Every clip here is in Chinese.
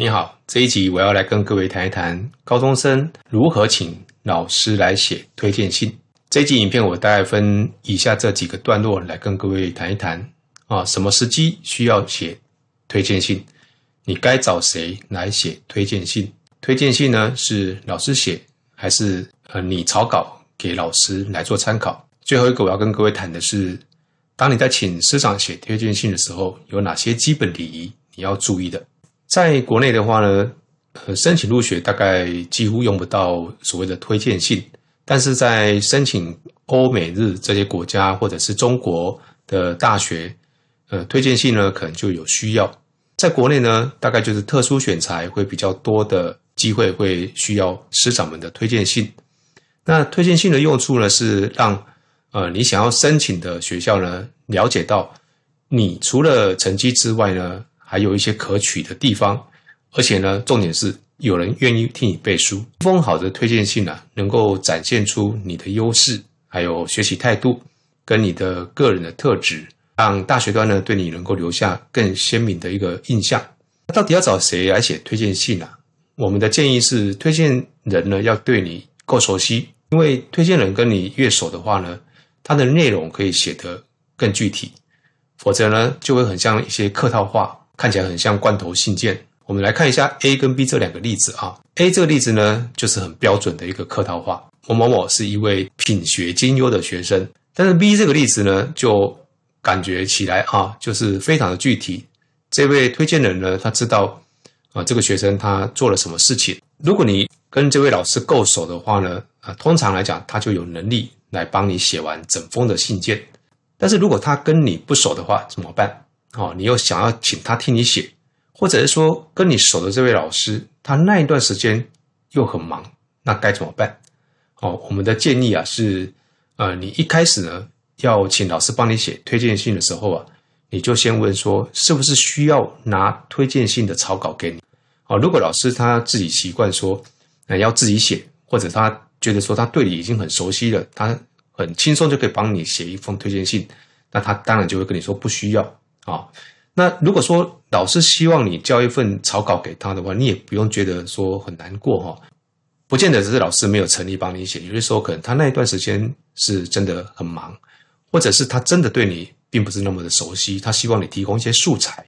你好，这一集我要来跟各位谈一谈高中生如何请老师来写推荐信。这一集影片我大概分以下这几个段落来跟各位谈一谈啊，什么时机需要写推荐信？你该找谁来写推荐信？推荐信呢是老师写，还是呃你草稿给老师来做参考？最后一个我要跟各位谈的是，当你在请师长写推荐信的时候，有哪些基本礼仪你要注意的？在国内的话呢，呃，申请入学大概几乎用不到所谓的推荐信，但是在申请欧美日这些国家或者是中国的大学，呃，推荐信呢可能就有需要。在国内呢，大概就是特殊选材会比较多的机会会需要师长们的推荐信。那推荐信的用处呢，是让呃你想要申请的学校呢了解到，你除了成绩之外呢。还有一些可取的地方，而且呢，重点是有人愿意替你背书。一封好的推荐信呢，能够展现出你的优势，还有学习态度跟你的个人的特质，让大学端呢对你能够留下更鲜明的一个印象。到底要找谁来写推荐信呢？我们的建议是，推荐人呢要对你够熟悉，因为推荐人跟你越熟的话呢，他的内容可以写得更具体，否则呢就会很像一些客套话。看起来很像罐头信件。我们来看一下 A 跟 B 这两个例子啊。A 这个例子呢，就是很标准的一个客套话。某某某是一位品学兼优的学生。但是 B 这个例子呢，就感觉起来啊，就是非常的具体。这位推荐人呢，他知道啊，这个学生他做了什么事情。如果你跟这位老师够熟的话呢，啊，通常来讲，他就有能力来帮你写完整封的信件。但是如果他跟你不熟的话，怎么办？哦，你又想要请他替你写，或者是说跟你熟的这位老师，他那一段时间又很忙，那该怎么办？哦，我们的建议啊是，呃，你一开始呢要请老师帮你写推荐信的时候啊，你就先问说，是不是需要拿推荐信的草稿给你？哦，如果老师他自己习惯说，那要自己写，或者他觉得说他对你已经很熟悉了，他很轻松就可以帮你写一封推荐信，那他当然就会跟你说不需要。啊，那如果说老师希望你交一份草稿给他的话，你也不用觉得说很难过哈，不见得只是老师没有诚意帮你写，有些时候可能他那一段时间是真的很忙，或者是他真的对你并不是那么的熟悉，他希望你提供一些素材，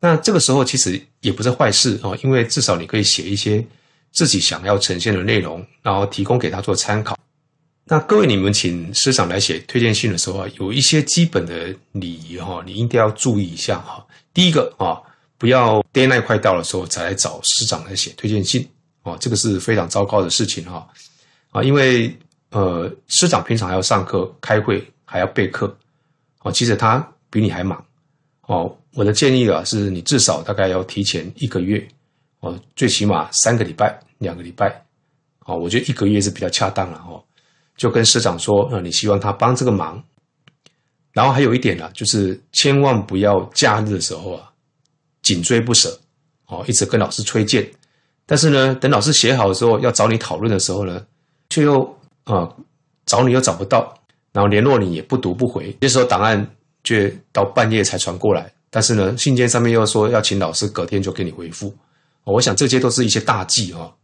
那这个时候其实也不是坏事哦，因为至少你可以写一些自己想要呈现的内容，然后提供给他做参考。那各位，你们请师长来写推荐信的时候啊，有一些基本的礼仪哈，你一定要注意一下哈。第一个啊，不要 deadline 快到的时候才来找师长来写推荐信哦，这个是非常糟糕的事情哈啊，因为呃，师长平常还要上课、开会，还要备课哦，其实他比你还忙哦。我的建议啊，是你至少大概要提前一个月哦，最起码三个礼拜、两个礼拜哦，我觉得一个月是比较恰当了哦。就跟师长说，呃，你希望他帮这个忙，然后还有一点呢，就是千万不要假日的时候啊，紧追不舍，哦，一直跟老师催件，但是呢，等老师写好的时候要找你讨论的时候呢，却又啊找你又找不到，然后联络你也不读不回，这时候档案却到半夜才传过来，但是呢，信件上面又说要请老师隔天就给你回复，我想这些都是一些大忌哦。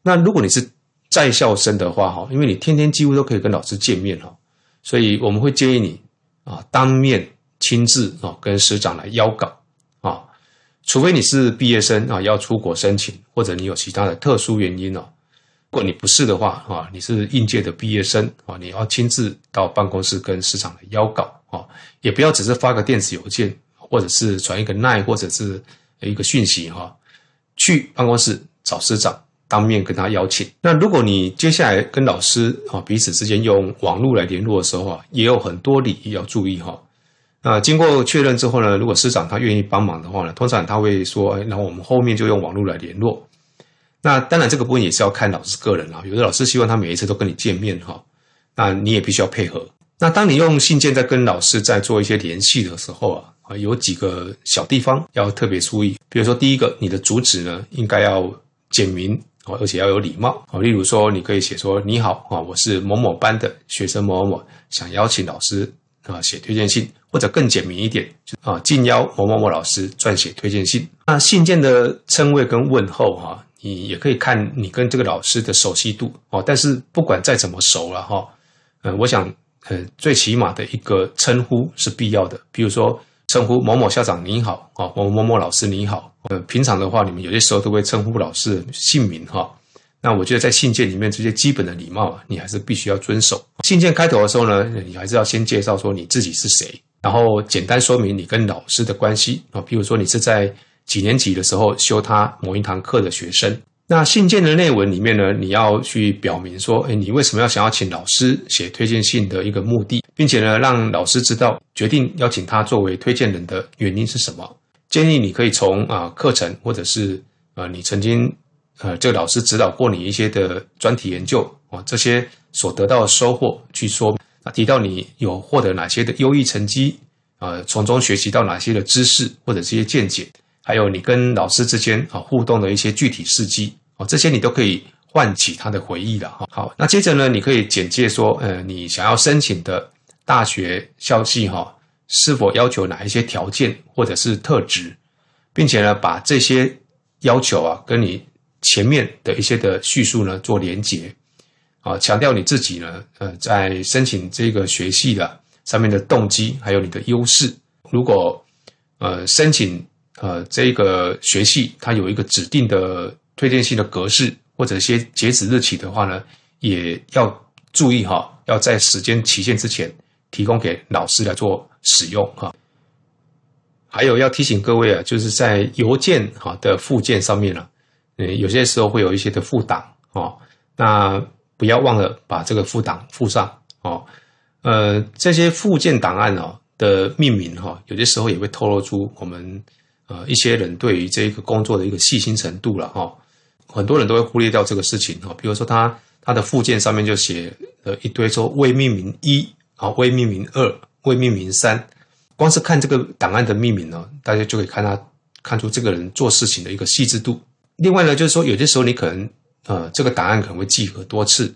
那如果你是。在校生的话，哈，因为你天天几乎都可以跟老师见面，哈，所以我们会建议你啊，当面亲自啊跟师长来邀稿啊，除非你是毕业生啊，要出国申请，或者你有其他的特殊原因哦。如果你不是的话啊，你是应届的毕业生啊，你要亲自到办公室跟师长来邀稿啊，也不要只是发个电子邮件，或者是传一个 line 或者是一个讯息哈，去办公室找师长。当面跟他邀请。那如果你接下来跟老师啊彼此之间用网络来联络的时候啊，也有很多礼仪要注意哈。那经过确认之后呢，如果师长他愿意帮忙的话呢，通常他会说，哎，然后我们后面就用网络来联络。那当然这个部分也是要看老师个人啊。有的老师希望他每一次都跟你见面哈，那你也必须要配合。那当你用信件在跟老师在做一些联系的时候啊，啊，有几个小地方要特别注意。比如说第一个，你的主旨呢应该要简明。哦，而且要有礼貌哦。例如说，你可以写说：“你好啊，我是某某班的学生某某某，想邀请老师啊写推荐信，或者更简明一点，就啊，敬邀某某某老师撰写推荐信。那信件的称谓跟问候哈，你也可以看你跟这个老师的熟悉度哦。但是不管再怎么熟了哈，呃，我想呃，最起码的一个称呼是必要的。比如说称呼某某校长你好啊，某某某老师你好。呃，平常的话，你们有些时候都会称呼老师姓名哈。那我觉得在信件里面这些基本的礼貌，你还是必须要遵守。信件开头的时候呢，你还是要先介绍说你自己是谁，然后简单说明你跟老师的关系啊，比如说你是在几年级的时候修他某一堂课的学生。那信件的内文里面呢，你要去表明说，哎，你为什么要想要请老师写推荐信的一个目的，并且呢，让老师知道决定邀请他作为推荐人的原因是什么。建议你可以从啊课程或者是呃你曾经。呃，这个老师指导过你一些的专题研究啊，这些所得到的收获去说啊，提到你有获得哪些的优异成绩啊，从中学习到哪些的知识或者这些见解，还有你跟老师之间啊互动的一些具体事迹啊，这些你都可以唤起他的回忆了哈。好，那接着呢，你可以简介说，呃，你想要申请的大学校系哈，是否要求哪一些条件或者是特质，并且呢，把这些要求啊跟你。前面的一些的叙述呢，做连结，啊，强调你自己呢，呃，在申请这个学系的上面的动机，还有你的优势。如果呃申请呃这个学系，它有一个指定的推荐信的格式或者一些截止日期的话呢，也要注意哈，要在时间期限之前提供给老师来做使用哈。还有要提醒各位啊，就是在邮件哈的附件上面呢。有些时候会有一些的副档哦，那不要忘了把这个副档附上哦。呃，这些附件档案哦的命名哈，有些时候也会透露出我们呃一些人对于这个工作的一个细心程度了哈。很多人都会忽略掉这个事情哈，比如说他他的附件上面就写了一堆说未命名一啊，未命名二，未命名三，光是看这个档案的命名呢，大家就可以看他看出这个人做事情的一个细致度。另外呢，就是说有些时候你可能呃这个档案可能会寄很多次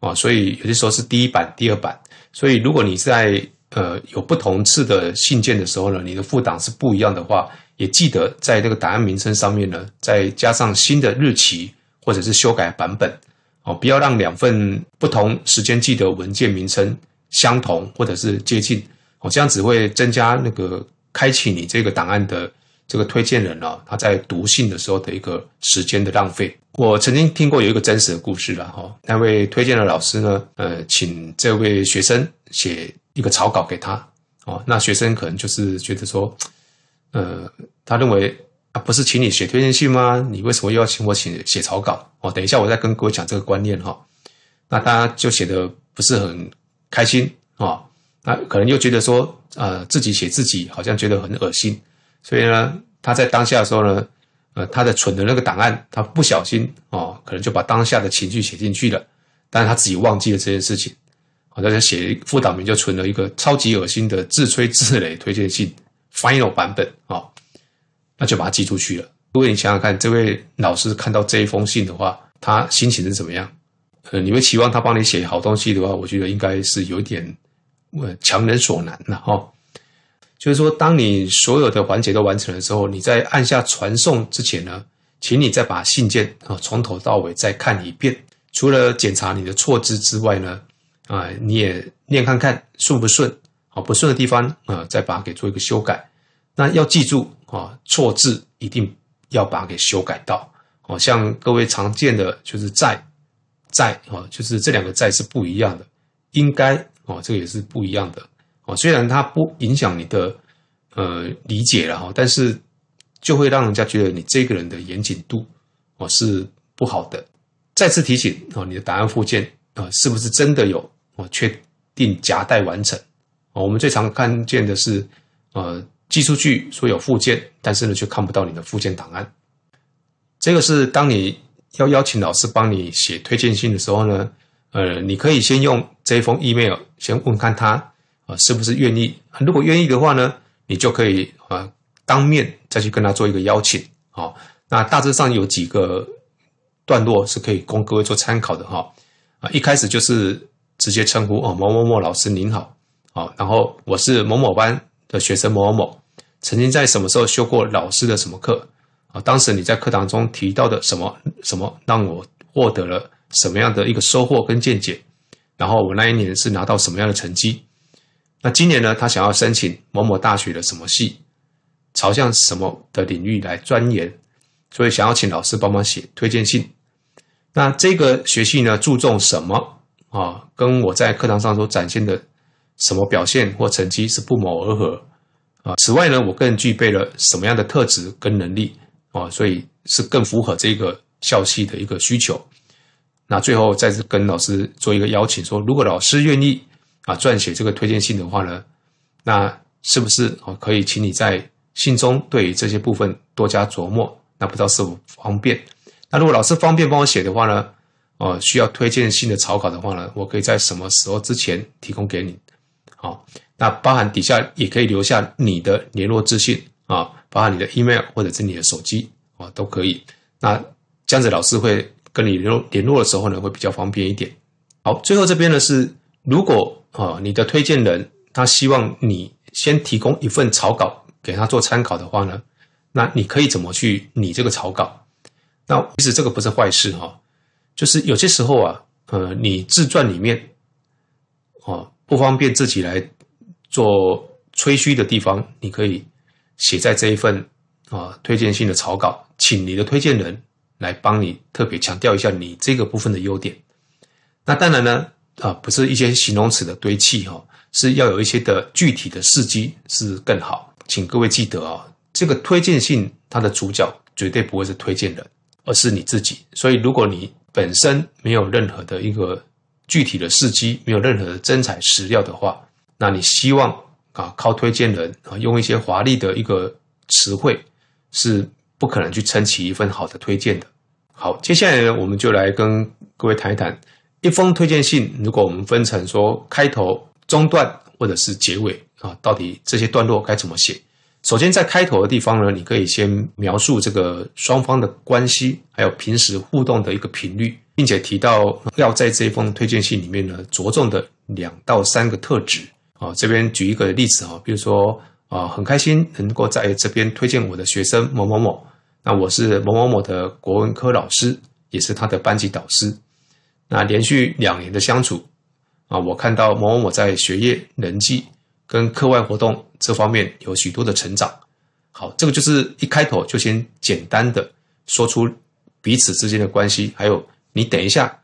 啊，所以有些时候是第一版、第二版，所以如果你在呃有不同次的信件的时候呢，你的副档是不一样的话，也记得在这个档案名称上面呢，再加上新的日期或者是修改版本。哦，不要让两份不同时间记的文件名称相同或者是接近哦，这样只会增加那个开启你这个档案的。这个推荐人呢，他在读信的时候的一个时间的浪费。我曾经听过有一个真实的故事了哈，那位推荐的老师呢，呃，请这位学生写一个草稿给他哦，那学生可能就是觉得说，呃，他认为啊，不是请你写推荐信吗？你为什么又要请我写写草稿？哦，等一下我再跟各位讲这个观念哈。那他就写的不是很开心啊，那可能又觉得说，呃，自己写自己好像觉得很恶心。所以呢，他在当下的时候呢，呃，他的存的那个档案，他不小心哦，可能就把当下的情绪写进去了，但是他自己忘记了这件事情，好，他就写副档名就存了一个超级恶心的自吹自擂推荐信 final 版本啊，那就把它寄出去了。如果你想想看，这位老师看到这一封信的话，他心情是怎么样？呃，你会期望他帮你写好东西的话，我觉得应该是有点呃强人所难了哈。就是说，当你所有的环节都完成了之后，你在按下传送之前呢，请你再把信件啊从头到尾再看一遍。除了检查你的错字之外呢，啊，你也念看看顺不顺，好不顺的地方啊，再把它给做一个修改。那要记住啊，错字一定要把它给修改到。好像各位常见的就是在在啊，就是这两个在是不一样的，应该哦，这个也是不一样的。哦，虽然它不影响你的呃理解了哈，但是就会让人家觉得你这个人的严谨度哦是不好的。再次提醒哦，你的答案附件啊是不是真的有哦确定夹带完成？哦，我们最常看见的是呃寄出去说有附件，但是呢却看不到你的附件档案。这个是当你要邀请老师帮你写推荐信的时候呢，呃，你可以先用这一封 email 先问看他。啊，是不是愿意？如果愿意的话呢，你就可以啊，当面再去跟他做一个邀请。好，那大致上有几个段落是可以供各位做参考的哈。啊，一开始就是直接称呼哦，某某某老师您好，好，然后我是某某班的学生某某某，曾经在什么时候修过老师的什么课当时你在课堂中提到的什么什么，让我获得了什么样的一个收获跟见解？然后我那一年是拿到什么样的成绩？那今年呢？他想要申请某某大学的什么系，朝向什么的领域来钻研，所以想要请老师帮忙写推荐信。那这个学系呢，注重什么啊？跟我在课堂上所展现的什么表现或成绩是不谋而合啊？此外呢，我更具备了什么样的特质跟能力啊？所以是更符合这个校系的一个需求。那最后再次跟老师做一个邀请，说如果老师愿意啊撰写这个推荐信的话呢，那是不是哦可以请你在信中对于这些部分多加琢磨？那不知道是否方便？那如果老师方便帮我写的话呢？哦，需要推荐信的草稿的话呢，我可以在什么时候之前提供给你？好，那包含底下也可以留下你的联络资讯啊，包含你的 email 或者是你的手机啊，都可以。那这样子老师会跟你联络联络的时候呢，会比较方便一点。好，最后这边呢是，如果啊你的推荐人他希望你先提供一份草稿给他做参考的话呢，那你可以怎么去拟这个草稿？那其实这个不是坏事哈，就是有些时候啊，呃，你自传里面，哦，不方便自己来做吹嘘的地方，你可以写在这一份啊推荐信的草稿，请你的推荐人来帮你特别强调一下你这个部分的优点。那当然呢，啊，不是一些形容词的堆砌哈，是要有一些的具体的事迹是更好。请各位记得啊，这个推荐信它的主角绝对不会是推荐人。而是你自己，所以如果你本身没有任何的一个具体的事迹，没有任何的真材实料的话，那你希望啊靠推荐人啊用一些华丽的一个词汇，是不可能去撑起一份好的推荐的。好，接下来呢，我们就来跟各位谈一谈一封推荐信，如果我们分成说开头、中段或者是结尾啊，到底这些段落该怎么写？首先，在开头的地方呢，你可以先描述这个双方的关系，还有平时互动的一个频率，并且提到要在这一封推荐信里面呢，着重的两到三个特质啊。这边举一个例子哈，比如说啊，很开心能够在这边推荐我的学生某某某，那我是某某某的国文科老师，也是他的班级导师。那连续两年的相处啊，我看到某某某在学业、人际。跟课外活动这方面有许多的成长，好，这个就是一开头就先简单的说出彼此之间的关系，还有你等一下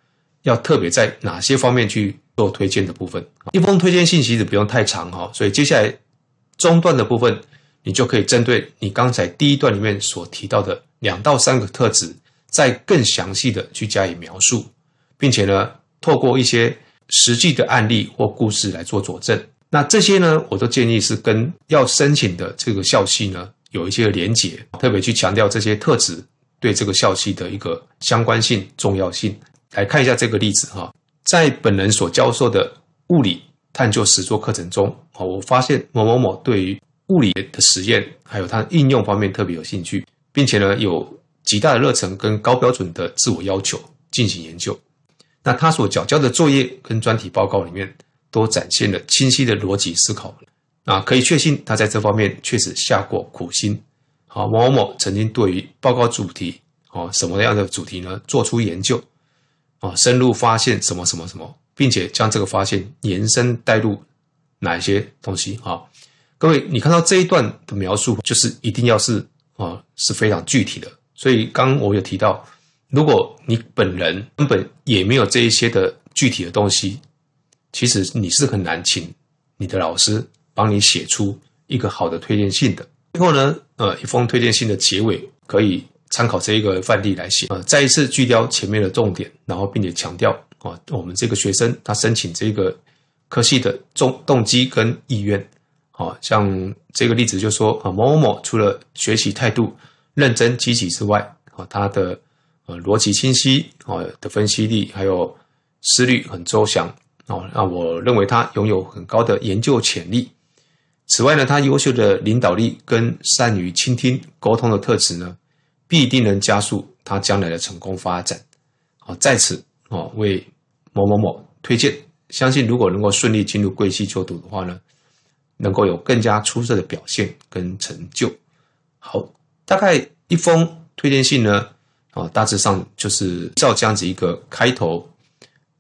要特别在哪些方面去做推荐的部分。一封推荐信其实不用太长哈，所以接下来中段的部分，你就可以针对你刚才第一段里面所提到的两到三个特质，再更详细的去加以描述，并且呢，透过一些实际的案例或故事来做佐证。那这些呢，我都建议是跟要申请的这个校系呢有一些连结，特别去强调这些特质对这个校系的一个相关性、重要性。来看一下这个例子哈，在本人所教授的物理探究实作课程中，哦，我发现某某某对于物理的实验还有它应用方面特别有兴趣，并且呢有极大的热忱跟高标准的自我要求进行研究。那他所缴交的作业跟专题报告里面。都展现了清晰的逻辑思考，啊，可以确信他在这方面确实下过苦心。好，某某某曾经对于报告主题，哦，什么样的主题呢？做出研究，哦，深入发现什么什么什么，并且将这个发现延伸带入哪一些东西？啊，各位，你看到这一段的描述，就是一定要是啊，是非常具体的。所以刚刚我有提到，如果你本人根本也没有这一些的具体的东西。其实你是很难请你的老师帮你写出一个好的推荐信的。最后呢，呃，一封推荐信的结尾可以参考这一个范例来写。呃，再一次聚焦前面的重点，然后并且强调啊，我们这个学生他申请这个科系的动动机跟意愿。啊像这个例子就说啊，某某某除了学习态度认真积极之外，啊，他的呃逻辑清晰啊的分析力还有思虑很周详。啊，那我认为他拥有很高的研究潜力。此外呢，他优秀的领导力跟善于倾听、沟通的特质呢，必定能加速他将来的成功发展。好，在此哦，为某某某推荐，相信如果能够顺利进入贵系就读的话呢，能够有更加出色的表现跟成就。好，大概一封推荐信呢，啊，大致上就是照这样子一个开头、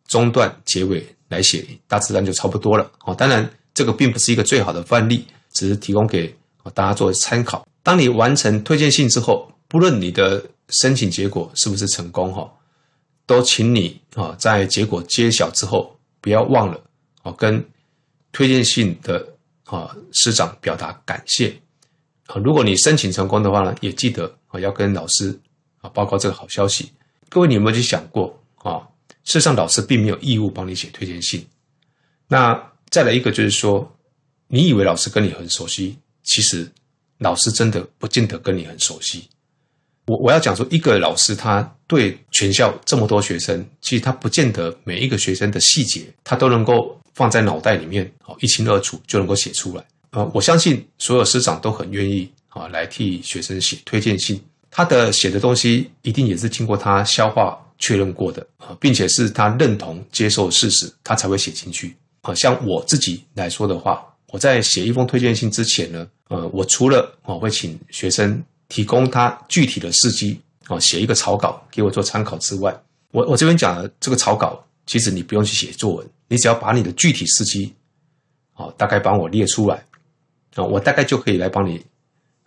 中段、结尾来写，大致上就差不多了。哦，当然这个并不是一个最好的范例，只是提供给大家做参考。当你完成推荐信之后，不论你的申请结果是不是成功，哈，都请你啊，在结果揭晓之后，不要忘了啊，跟推荐信的啊师长表达感谢啊。如果你申请成功的话呢，也记得啊要跟老师啊报告这个好消息。各位，你有没有去想过啊？事实上，老师并没有义务帮你写推荐信。那再来一个就是说，你以为老师跟你很熟悉，其实。老师真的不见得跟你很熟悉。我我要讲说，一个老师他对全校这么多学生，其实他不见得每一个学生的细节，他都能够放在脑袋里面，哦一清二楚就能够写出来。呃，我相信所有师长都很愿意啊来替学生写推荐信。他的写的东西一定也是经过他消化确认过的啊，并且是他认同接受事实，他才会写进去。啊，像我自己来说的话。我在写一封推荐信之前呢，呃，我除了我会请学生提供他具体的事迹啊，写一个草稿给我做参考之外，我我这边讲的这个草稿，其实你不用去写作文，你只要把你的具体事迹，啊，大概帮我列出来，啊，我大概就可以来帮你，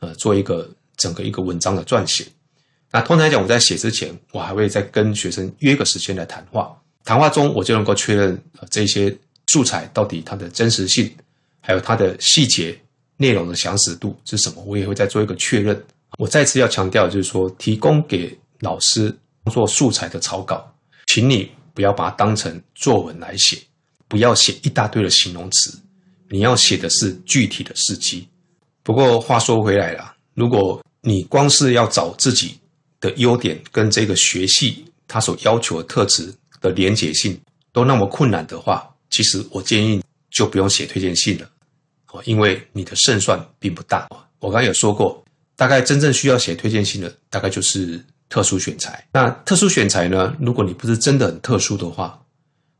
呃，做一个整个一个文章的撰写。那通常来讲，我在写之前，我还会再跟学生约个时间来谈话，谈话中我就能够确认这些素材到底它的真实性。还有它的细节内容的详实度是什么？我也会再做一个确认。我再次要强调，就是说，提供给老师做素材的草稿，请你不要把它当成作文来写，不要写一大堆的形容词，你要写的是具体的事迹。不过话说回来了，如果你光是要找自己的优点跟这个学系它所要求的特质的连结性都那么困难的话，其实我建议就不用写推荐信了。哦因为你的胜算并不大。我刚有说过，大概真正需要写推荐信的，大概就是特殊选材。那特殊选材呢？如果你不是真的很特殊的话，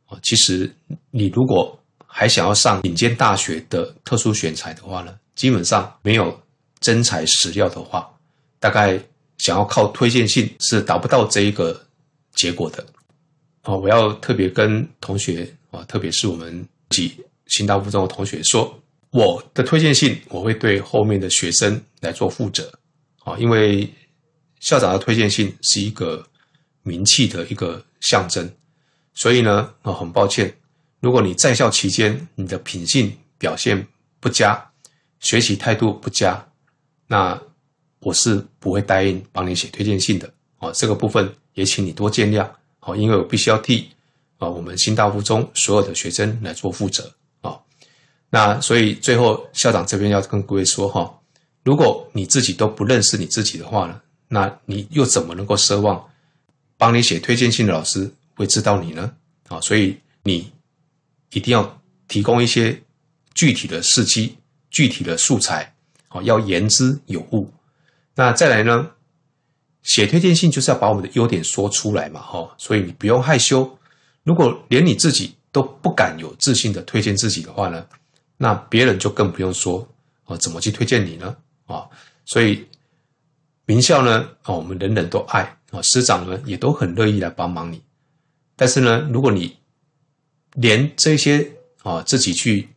啊，其实你如果还想要上顶尖大学的特殊选材的话呢，基本上没有真材实料的话，大概想要靠推荐信是达不到这一个结果的。啊，我要特别跟同学啊，特别是我们几新大附中的同学说。我的推荐信，我会对后面的学生来做负责，啊，因为校长的推荐信是一个名气的一个象征，所以呢，啊，很抱歉，如果你在校期间你的品性表现不佳，学习态度不佳，那我是不会答应帮你写推荐信的，啊，这个部分也请你多见谅，啊，因为我必须要替啊我们新大附中所有的学生来做负责。那所以最后校长这边要跟各位说哈，如果你自己都不认识你自己的话呢，那你又怎么能够奢望帮你写推荐信的老师会知道你呢？啊，所以你一定要提供一些具体的事迹、具体的素材，啊，要言之有物。那再来呢，写推荐信就是要把我们的优点说出来嘛，哈，所以你不用害羞。如果连你自己都不敢有自信的推荐自己的话呢？那别人就更不用说啊，怎么去推荐你呢？啊，所以名校呢，啊，我们人人都爱啊，师长呢也都很乐意来帮忙你。但是呢，如果你连这些啊自己去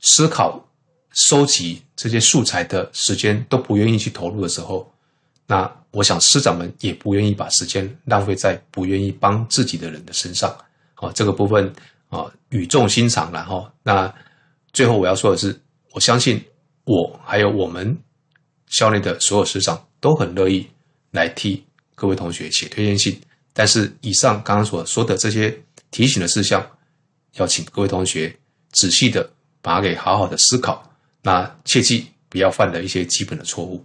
思考、收集这些素材的时间都不愿意去投入的时候，那我想师长们也不愿意把时间浪费在不愿意帮自己的人的身上。啊，这个部分啊语重心长了哈。那。最后我要说的是，我相信我还有我们校内的所有师长都很乐意来替各位同学写推荐信。但是以上刚刚所说的这些提醒的事项，要请各位同学仔细的把它给好好的思考，那切记不要犯的一些基本的错误。